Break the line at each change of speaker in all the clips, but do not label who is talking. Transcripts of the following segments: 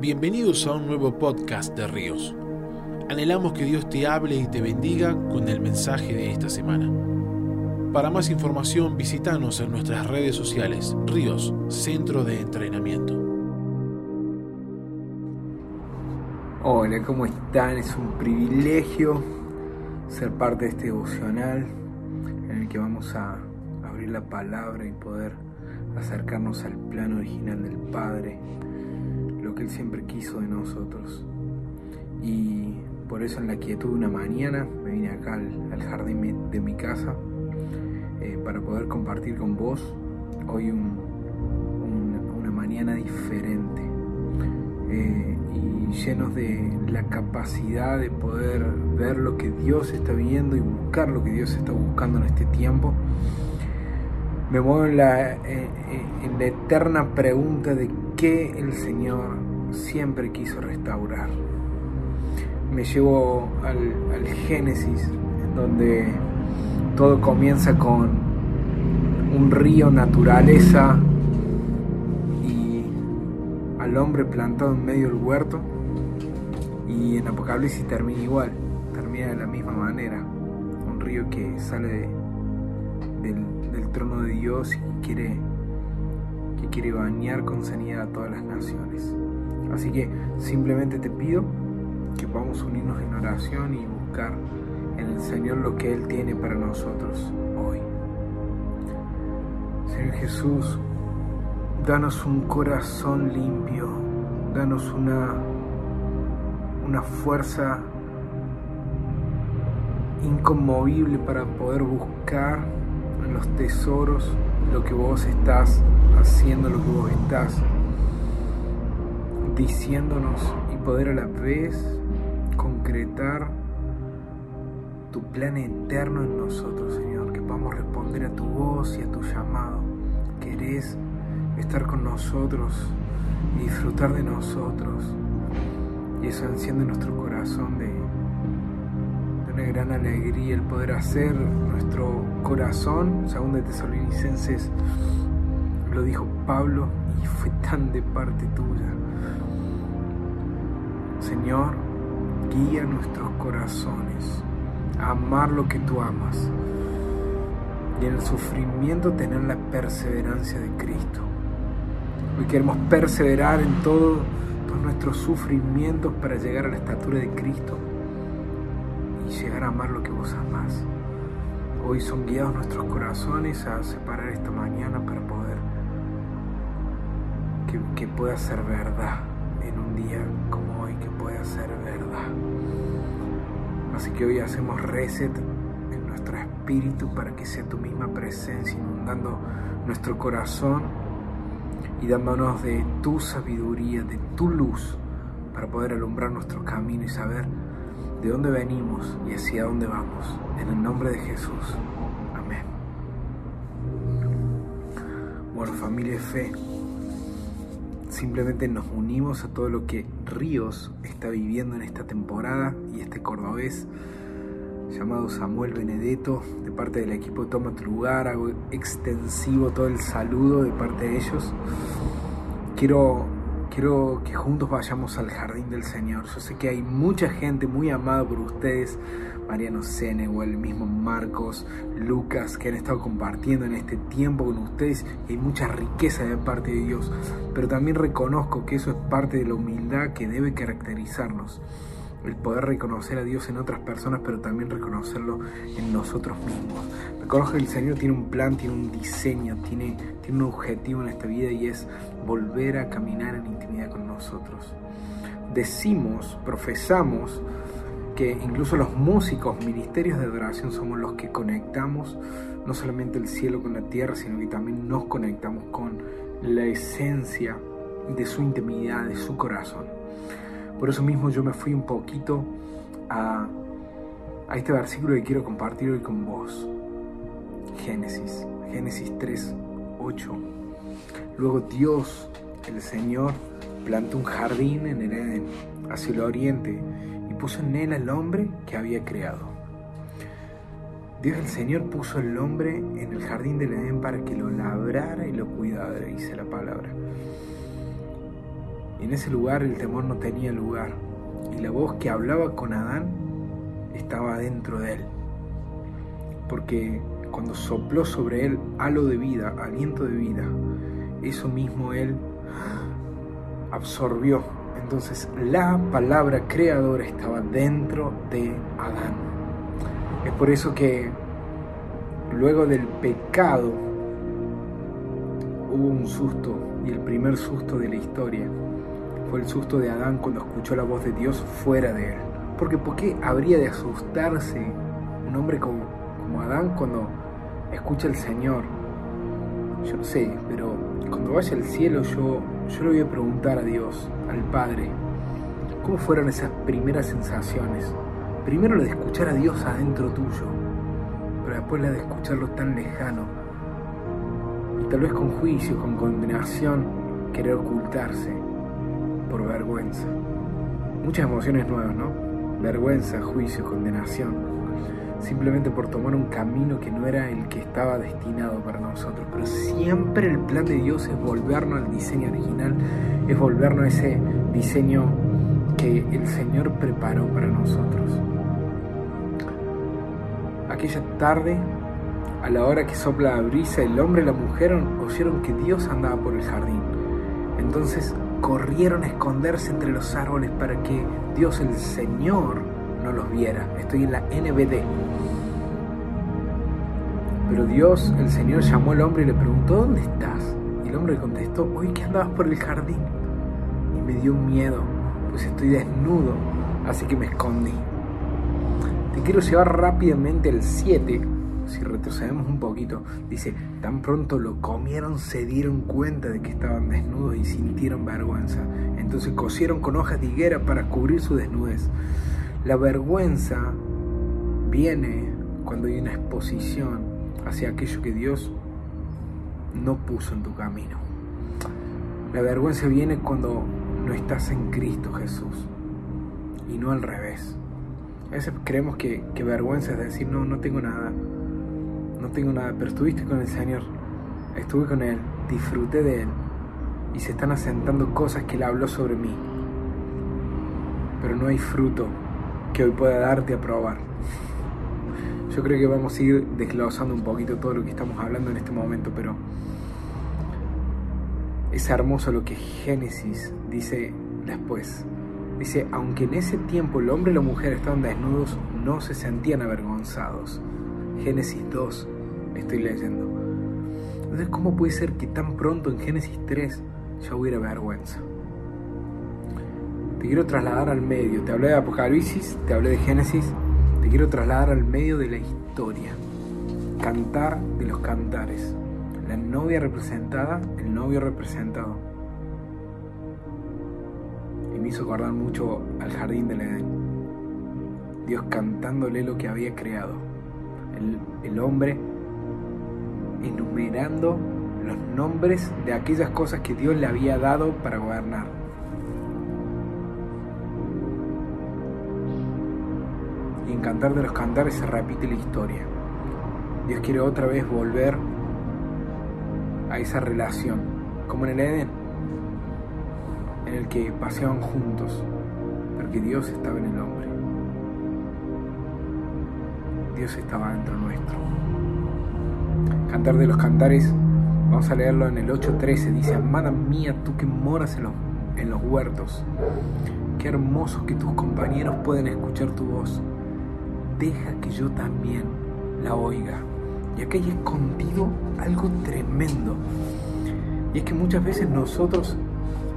Bienvenidos a un nuevo podcast de Ríos. Anhelamos que Dios te hable y te bendiga con el mensaje de esta semana. Para más información visítanos en nuestras redes sociales Ríos, Centro de Entrenamiento.
Hola, ¿cómo están? Es un privilegio ser parte de este devocional en el que vamos a abrir la palabra y poder acercarnos al plano original del Padre que Él siempre quiso de nosotros. Y por eso en la quietud de una mañana me vine acá al, jardín de mi casa eh, para poder compartir con vos hoy una mañana diferente eh, y llenos de la capacidad de poder ver lo que Dios está viendo y buscar lo que Dios está buscando en este tiempo me muevo en la, en la eterna pregunta de qué el Señor siempre quiso restaurar. Me llevo al, Génesis, donde todo comienza con un río, naturaleza y al hombre plantado en medio del huerto. Y en Apocalipsis termina igual, termina de la misma manera. Un río que sale del trono de Dios y quiere, que quiere bañar con sanidad a todas las naciones. Así que simplemente te pido que podamos unirnos en oración y buscar en el Señor lo que Él tiene para nosotros hoy. Señor Jesús, danos un corazón limpio, danos una, una fuerza inconmovible para poder buscar los tesoros, lo que vos estás haciendo, lo que vos estás diciéndonos y poder a la vez concretar tu plan eterno en nosotros, Señor, que podamos responder a tu voz y a tu llamado. Querés estar con nosotros y disfrutar de nosotros. Y eso enciende nuestro corazón de una gran alegría el poder hacer nuestro corazón, según de Tesalonicenses lo dijo Pablo y fue tan de parte tuya. Señor, guía nuestros corazones a amar lo que tú amas y en el sufrimiento tener la perseverancia de Cristo. Hoy queremos perseverar en todo, todos nuestros sufrimientos para llegar a la estatura de Cristo llegar a amar lo que vos amás. Hoy son guiados nuestros corazones a separar esta mañana para poder que, que pueda ser verdad en un día como pueda ser verdad. Así que hoy hacemos reset en nuestro espíritu para que sea tu misma presencia inundando nuestro corazón y dándonos de tu sabiduría, de tu luz, para poder alumbrar nuestro camino y saber de dónde venimos y hacia dónde vamos. En el nombre de Jesús. Amén. Bueno, familia de fe, simplemente nos unimos a todo lo que Ríos está viviendo en esta temporada y este cordobés llamado Samuel Benedetto, de parte del equipo Toma tu lugar, hago extensivo todo el saludo de parte de ellos. Quiero quiero que juntos vayamos al jardín del Señor. Yo sé que hay mucha gente muy amada por ustedes, Mariano Sene o el mismo Marcos, Lucas, que han estado compartiendo en este tiempo con ustedes y hay mucha riqueza de parte de Dios. Pero también reconozco que eso es parte de la humildad que debe caracterizarnos el poder reconocer a Dios en otras personas, pero también reconocerlo en nosotros mismos. Reconozco que el Señor tiene un plan, tiene un diseño, tiene, tiene un objetivo en esta vida y es volver a caminar en intimidad con nosotros. Decimos, profesamos que incluso los músicos, ministerios de adoración, somos los que conectamos no solamente el cielo con la tierra, sino que también nos conectamos con la esencia de su intimidad, de su corazón. Por eso mismo yo me fui un poquito a, este versículo que quiero compartir hoy con vos. Génesis, Génesis 3, 8. Luego Dios, el Señor, plantó un jardín en el Edén, hacia el oriente, y puso en él al hombre que había creado. Dios el Señor puso al hombre en el jardín del Edén para que lo labrara y lo cuidara, dice la palabra. En ese lugar el temor no tenía lugar. Y la voz que hablaba con Adán estaba dentro de él. Porque cuando sopló sobre él halo de vida, aliento de vida, eso mismo él absorbió. Entonces la palabra creadora estaba dentro de Adán. Es por eso que luego del pecado hubo un susto y el primer susto de la historia fue el susto de Adán cuando escuchó la voz de Dios fuera de él. Porque ¿por qué habría de asustarse un hombre como, como Adán cuando escucha al Señor? Yo no sé, pero cuando vaya al cielo yo, yo le voy a preguntar a Dios, al Padre, ¿cómo fueron esas primeras sensaciones? Primero la de escuchar a Dios adentro tuyo, pero después la de escucharlo tan lejano. Y tal vez con juicio, con condenación, querer ocultarse por vergüenza. Muchas emociones nuevas, ¿no? Vergüenza, juicio, condenación. Simplemente por tomar un camino que no era el que estaba destinado para nosotros. Pero siempre el plan de Dios es volvernos al diseño original, es volvernos a ese diseño que el Señor preparó para nosotros. Aquella tarde, a la hora que sopla la brisa, el hombre y la mujer oyeron que Dios andaba por el jardín. Entonces corrieron a esconderse entre los árboles para que Dios el Señor no los viera. Estoy en la NBD. Pero Dios, el Señor, llamó al hombre y le preguntó, ¿dónde estás? Y el hombre contestó, hoy que andabas por el jardín. Y me dio miedo, pues estoy desnudo, así que me escondí. Te quiero llevar rápidamente al 7, si retrocedemos un poquito, dice, tan pronto lo comieron, se dieron cuenta de que estaban desnudos y sintieron vergüenza. Entonces cosieron con hojas de higuera para cubrir su desnudez. La vergüenza viene cuando hay una exposición hacia aquello que Dios no puso en tu camino. La vergüenza viene cuando no estás en Cristo Jesús y no al revés. A veces creemos que, que vergüenza es decir, no, no tengo nada, no tengo nada, pero estuviste con el Señor, estuve con Él, disfruté de Él y se están asentando cosas que Él habló sobre mí, pero no hay fruto que hoy pueda darte a probar. Yo creo que vamos a ir desglosando un poquito todo lo que estamos hablando en este momento, pero es hermoso lo que Génesis dice después. Dice, aunque en ese tiempo el hombre y la mujer estaban desnudos, no se sentían avergonzados. Génesis 2, estoy leyendo. Entonces, ¿cómo puede ser que tan pronto en Génesis 3 ya hubiera vergüenza? Te quiero trasladar al medio. Te hablé de Apocalipsis, te hablé de Génesis, te quiero trasladar al medio de la historia. Cantar de los cantares. La novia representada, el novio representado. Y me hizo acordar mucho al jardín del Edén. Dios cantándole lo que había creado. El, hombre enumerando los nombres de aquellas cosas que Dios le había dado para gobernar. Y en Cantar de los Cantares se repite la historia. Dios quiere otra vez volver a esa relación, como en el Edén, en el que paseaban juntos, porque Dios estaba en el hombre. Dios estaba dentro nuestro. Cantar de los Cantares, vamos a leerlo en el 8.13, dice, Amada mía, tú que moras en los, en los huertos, qué hermoso que tus compañeros pueden escuchar tu voz. Deja que yo también la oiga. Y acá hay escondido algo tremendo. Y es que muchas veces nosotros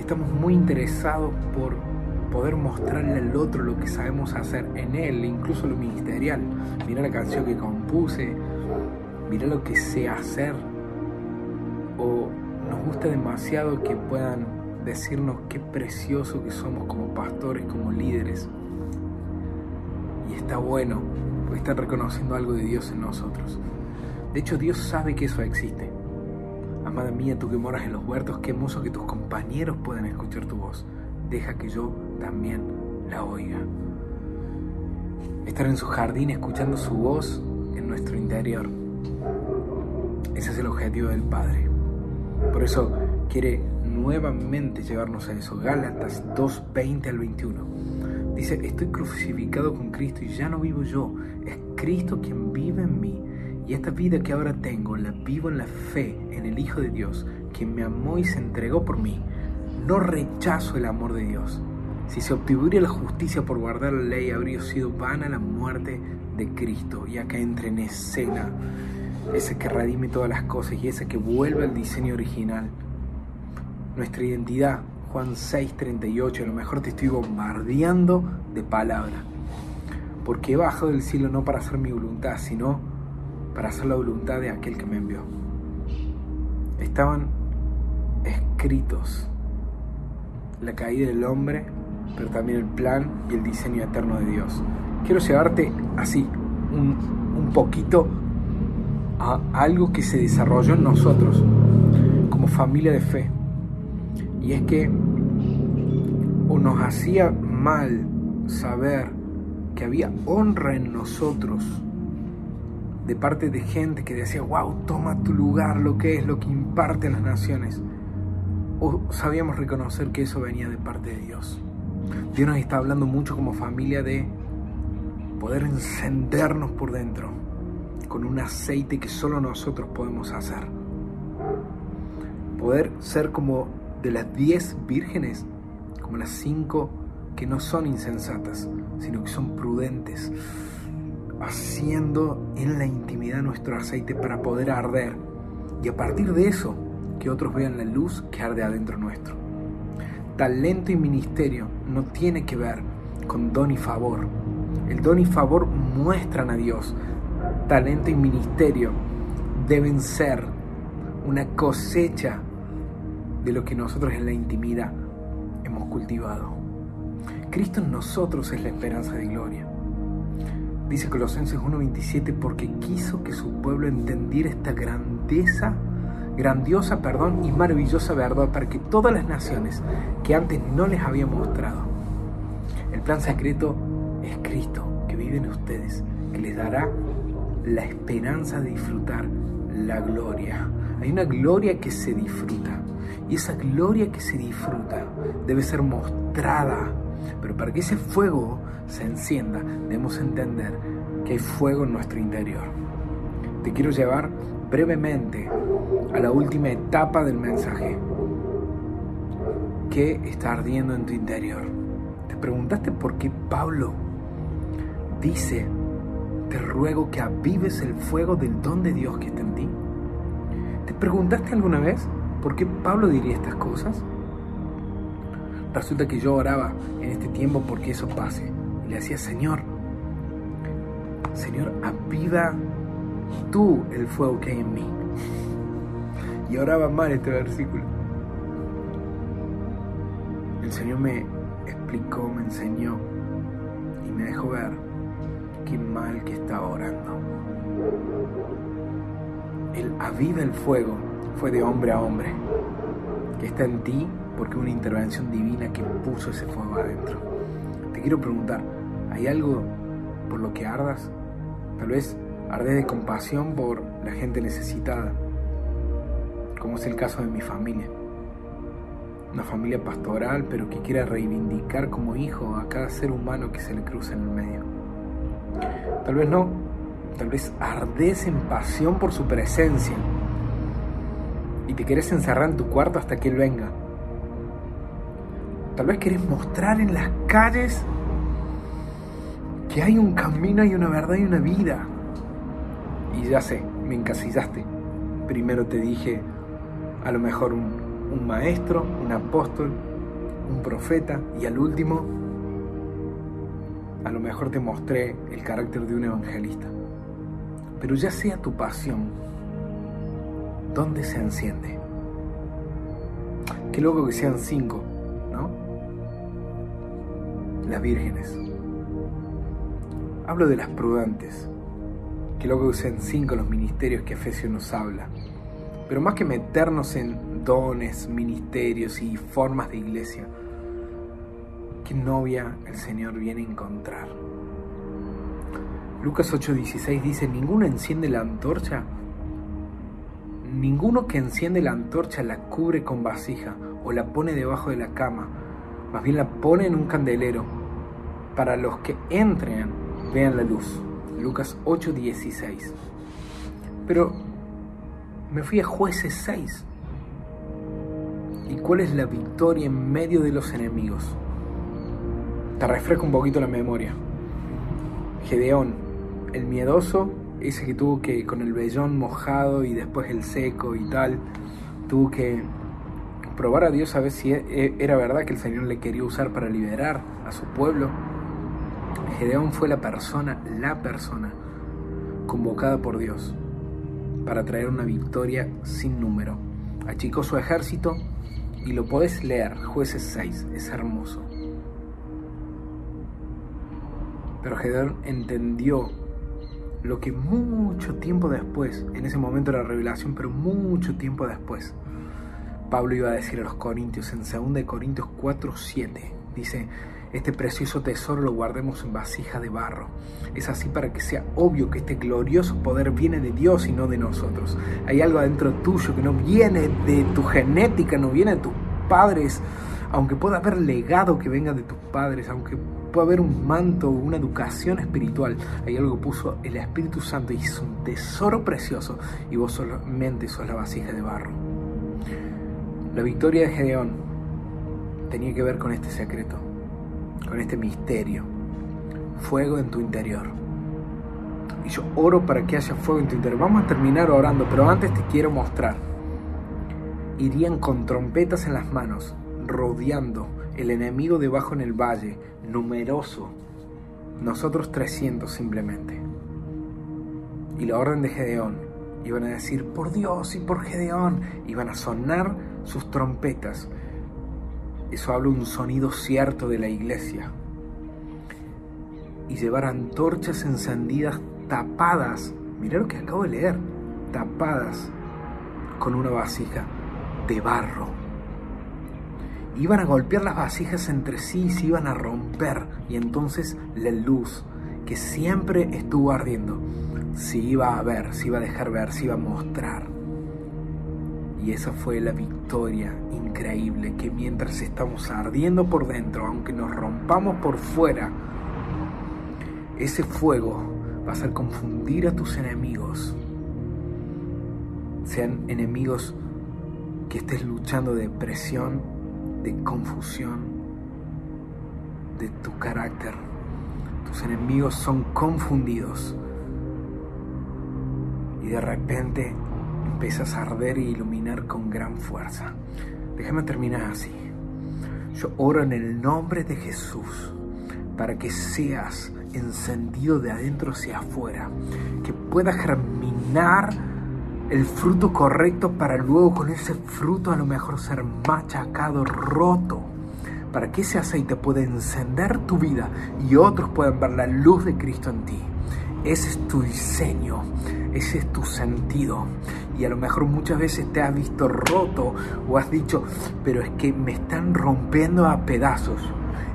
estamos muy interesados por poder mostrarle al otro lo que sabemos hacer en él, incluso lo ministerial. Mira la canción que compuse, mira lo que sé hacer. O nos gusta demasiado que puedan decirnos qué precioso que somos como pastores, como líderes. Y está bueno, porque están reconociendo algo de Dios en nosotros. De hecho, Dios sabe que eso existe. Amada mía, tú que moras en los huertos, qué hermoso que tus compañeros puedan escuchar tu voz. Deja que yo también la oiga. Estar en su jardín escuchando su voz en nuestro interior. Ese es el objetivo del Padre. Por eso quiere nuevamente llevarnos a eso. Gálatas 2, 20 al 21. Dice, estoy crucificado con Cristo y ya no vivo yo, es Cristo quien vive en mí. Y esta vida que ahora tengo la vivo en la fe en el Hijo de Dios, quien me amó y se entregó por mí. No rechazo el amor de Dios. Si se obtuviera la justicia por guardar la ley, habría sido vana la muerte de Cristo. Y acá entra en escena ese que redime todas las cosas y ese que vuelve al diseño original. Nuestra identidad, Juan 6:38, a lo mejor te estoy bombardeando de palabra. Porque he bajado del cielo no para hacer mi voluntad, sino para hacer la voluntad de aquel que me envió. Estaban escritos la caída del hombre, pero también el plan y el diseño eterno de Dios. Quiero llevarte así, un, poquito a algo que se desarrolló en nosotros como familia de fe. Y es que o nos hacía mal saber que había honra en nosotros de parte de gente que decía, wow, toma tu lugar, lo que es, lo que imparte las naciones. O sabíamos reconocer que eso venía de parte de Dios. Dios nos está hablando mucho como familia de poder encendernos por dentro con un aceite que solo nosotros podemos hacer. Poder ser como de las diez vírgenes, como las cinco que no son insensatas, sino que son prudentes, haciendo en la intimidad nuestro aceite para poder arder. Y a partir de eso, que otros vean la luz que arde adentro nuestro. Talento y ministerio no tiene que ver con don y favor. El don y favor muestran a Dios, talento y ministerio deben ser una cosecha de lo que nosotros en la intimidad hemos cultivado. Cristo en nosotros es la esperanza de gloria. Dice Colosenses 1:27 porque quiso que su pueblo entendiera esta grandeza, grandiosa, perdón, y maravillosa verdad para que todas las naciones que antes no les había mostrado. El plan secreto es Cristo que vive en ustedes, que les dará la esperanza de disfrutar la gloria. Hay una gloria que se disfruta y esa gloria que se disfruta debe ser mostrada. Pero para que ese fuego se encienda, debemos entender que hay fuego en nuestro interior. Te quiero llevar brevemente a la última etapa del mensaje. ¿Qué está ardiendo en tu interior? ¿Te preguntaste por qué Pablo dice te ruego que avives el fuego del don de Dios que está en ti. ¿Te preguntaste alguna vez por qué Pablo diría estas cosas? Resulta que yo oraba en este tiempo porque eso pase. Y le decía, Señor, Señor, aviva tú el fuego que hay en mí. Y oraba mal este versículo. El Señor me explicó, me enseñó y me dejó ver qué mal que está orando. El aviva el fuego fue de hombre a hombre, que está en ti porque una intervención divina que puso ese fuego adentro. Te quiero preguntar, ¿hay algo por lo que ardas? Tal vez ardes de compasión por la gente necesitada, como es el caso de mi familia. Una familia pastoral, pero que quiere reivindicar como hijo a cada ser humano que se le cruza en el medio. Tal vez no, tal vez ardes en pasión por su presencia y te querés encerrar en tu cuarto hasta que Él venga. Tal vez querés mostrar en las calles que hay un camino y una verdad y una vida. Y ya sé, me encasillaste. Primero te dije a lo mejor un, maestro, un apóstol, un profeta y al último a lo mejor te mostré el carácter de un evangelista. Pero ya sea tu pasión, ¿dónde se enciende? Qué loco que sean cinco, ¿no? Las vírgenes. Hablo de las prudentes. Que sean cinco los ministerios que Efesios nos habla. Pero más que meternos en dones, ministerios y formas de iglesia, ¿Qué novia el Señor viene a encontrar? Lucas 8:16 dice, ninguno enciende la antorcha ninguno que enciende la antorcha la cubre con vasija o la pone debajo de la cama, más bien la pone en un candelero para los que entren vean la luz. Lucas 8:16. Pero me fui a jueces 6. ¿Y cuál es la victoria en medio de los enemigos? Te refresco un poquito la memoria. Gedeón, el miedoso, ese que tuvo que, con el vellón mojado y después el seco y tal, tuvo que probar a Dios a ver si e, e, era verdad que el Señor le quería usar para liberar a su pueblo. Gedeón fue la persona, la persona convocada por Dios para traer una victoria sin número. Achicó su ejército y lo podés leer, jueces 6, es hermoso. Pero Gedeón entendió lo que mucho tiempo después, en ese momento de la revelación, pero mucho tiempo después, Pablo iba a decir a los Corintios en 2 Corintios 4, 7, dice, este precioso tesoro lo guardemos en vasija de barro. Es así para que sea obvio que este glorioso poder viene de Dios y no de nosotros. Hay algo adentro tuyo que no viene de tu genética, no viene de tus padres, aunque pueda haber legado que venga de tus padres, aunque pueda haber un manto, una educación espiritual, hay algo que puso el Espíritu Santo y es un tesoro precioso y vos solamente sos la vasija de barro. La victoria de Gedeón tenía que ver con este secreto con este misterio. Fuego en tu interior. Y yo oro para que haya fuego en tu interior. Vamos a terminar orando, pero antes te quiero mostrar. Irían con trompetas en las manos, rodeando el enemigo debajo en el valle, numeroso. Nosotros 300 simplemente. Y la orden de Gedeón. Iban a decir, por Dios y por Gedeón. Iban a sonar sus trompetas eso habla un sonido cierto de la iglesia. Y llevar antorchas encendidas tapadas, mira lo que acabo de leer, tapadas con una vasija de barro. Iban a golpear las vasijas entre sí y se iban a romper. Y entonces la luz que siempre estuvo ardiendo se iba a ver, se iba a dejar ver, se iba a mostrar. Y esa fue la victoria increíble, que mientras estamos ardiendo por dentro, aunque nos rompamos por fuera, ese fuego va a hacer confundir a tus enemigos. Sean enemigos que estés luchando de presión, de confusión, de tu carácter. Tus enemigos son confundidos. Y de repente empiezas a arder e iluminar con gran fuerza. Déjame terminar así. Yo oro en el nombre de Jesús para que seas encendido de adentro hacia afuera, que pueda germinar el fruto correcto para luego con ese fruto a lo mejor ser machacado, roto, para que ese aceite pueda encender tu vida y otros puedan ver la luz de Cristo en ti. Ese es tu diseño, ese es tu sentido. Y a lo mejor muchas veces te has visto roto o has dicho, pero es que me están rompiendo a pedazos.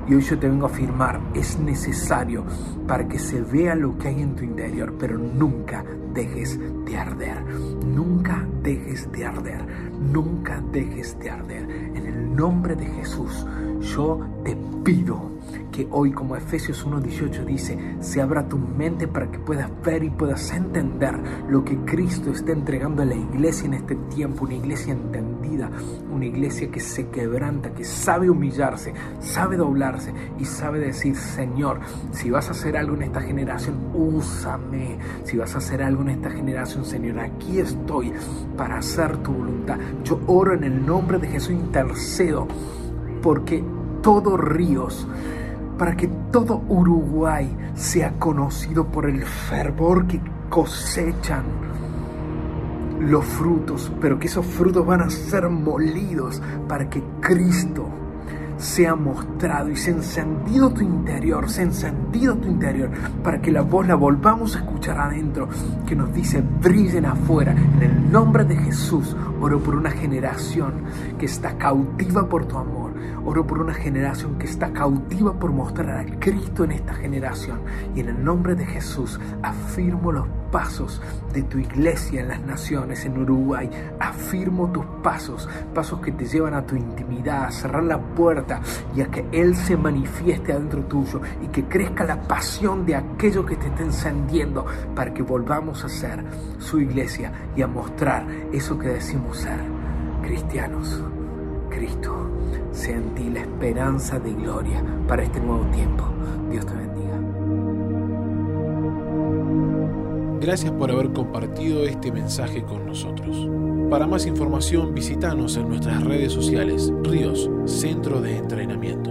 Y hoy yo te vengo a afirmar, es necesario para que se vea lo que hay en tu interior, pero nunca dejes de arder. Nunca dejes de arder. Nunca dejes de arder. En el nombre de Jesús, yo te pido que hoy, como Efesios 1.18 dice, se abra tu mente para que puedas ver y puedas entender lo que Cristo está entregando a la iglesia en este tiempo, una iglesia entendida, una iglesia que se quebranta, que sabe humillarse, sabe doblarse y sabe decir, Señor, si vas a hacer algo en esta generación, úsame. Si vas a hacer algo en esta generación, Señor, aquí estoy para hacer tu voluntad. Yo oro en el nombre de Jesús, intercedo, porque todos ríos para que todo Uruguay sea conocido por el fervor que cosechan los frutos, pero que esos frutos van a ser molidos para que Cristo sea mostrado y sea encendido tu interior, sea encendido tu interior, para que la voz la volvamos a escuchar adentro, que nos dice, brillen afuera. En el nombre de Jesús, oro por una generación que está cautiva por tu amor Oro por una generación que está cautiva por mostrar a Cristo en esta generación. Y en el nombre de Jesús afirmo los pasos de tu iglesia en las naciones, en Uruguay. Afirmo tus pasos, pasos que te llevan a tu intimidad, a cerrar la puerta y a que Él se manifieste adentro tuyo y que crezca la pasión de aquello que te está encendiendo para que volvamos a ser su iglesia y a mostrar eso que decimos ser cristianos. Cristo sea en ti la esperanza de gloria para este nuevo tiempo. Dios te bendiga.
Gracias por haber compartido este mensaje con nosotros. Para más información visítanos en nuestras redes sociales, Ríos, Centro de Entrenamiento.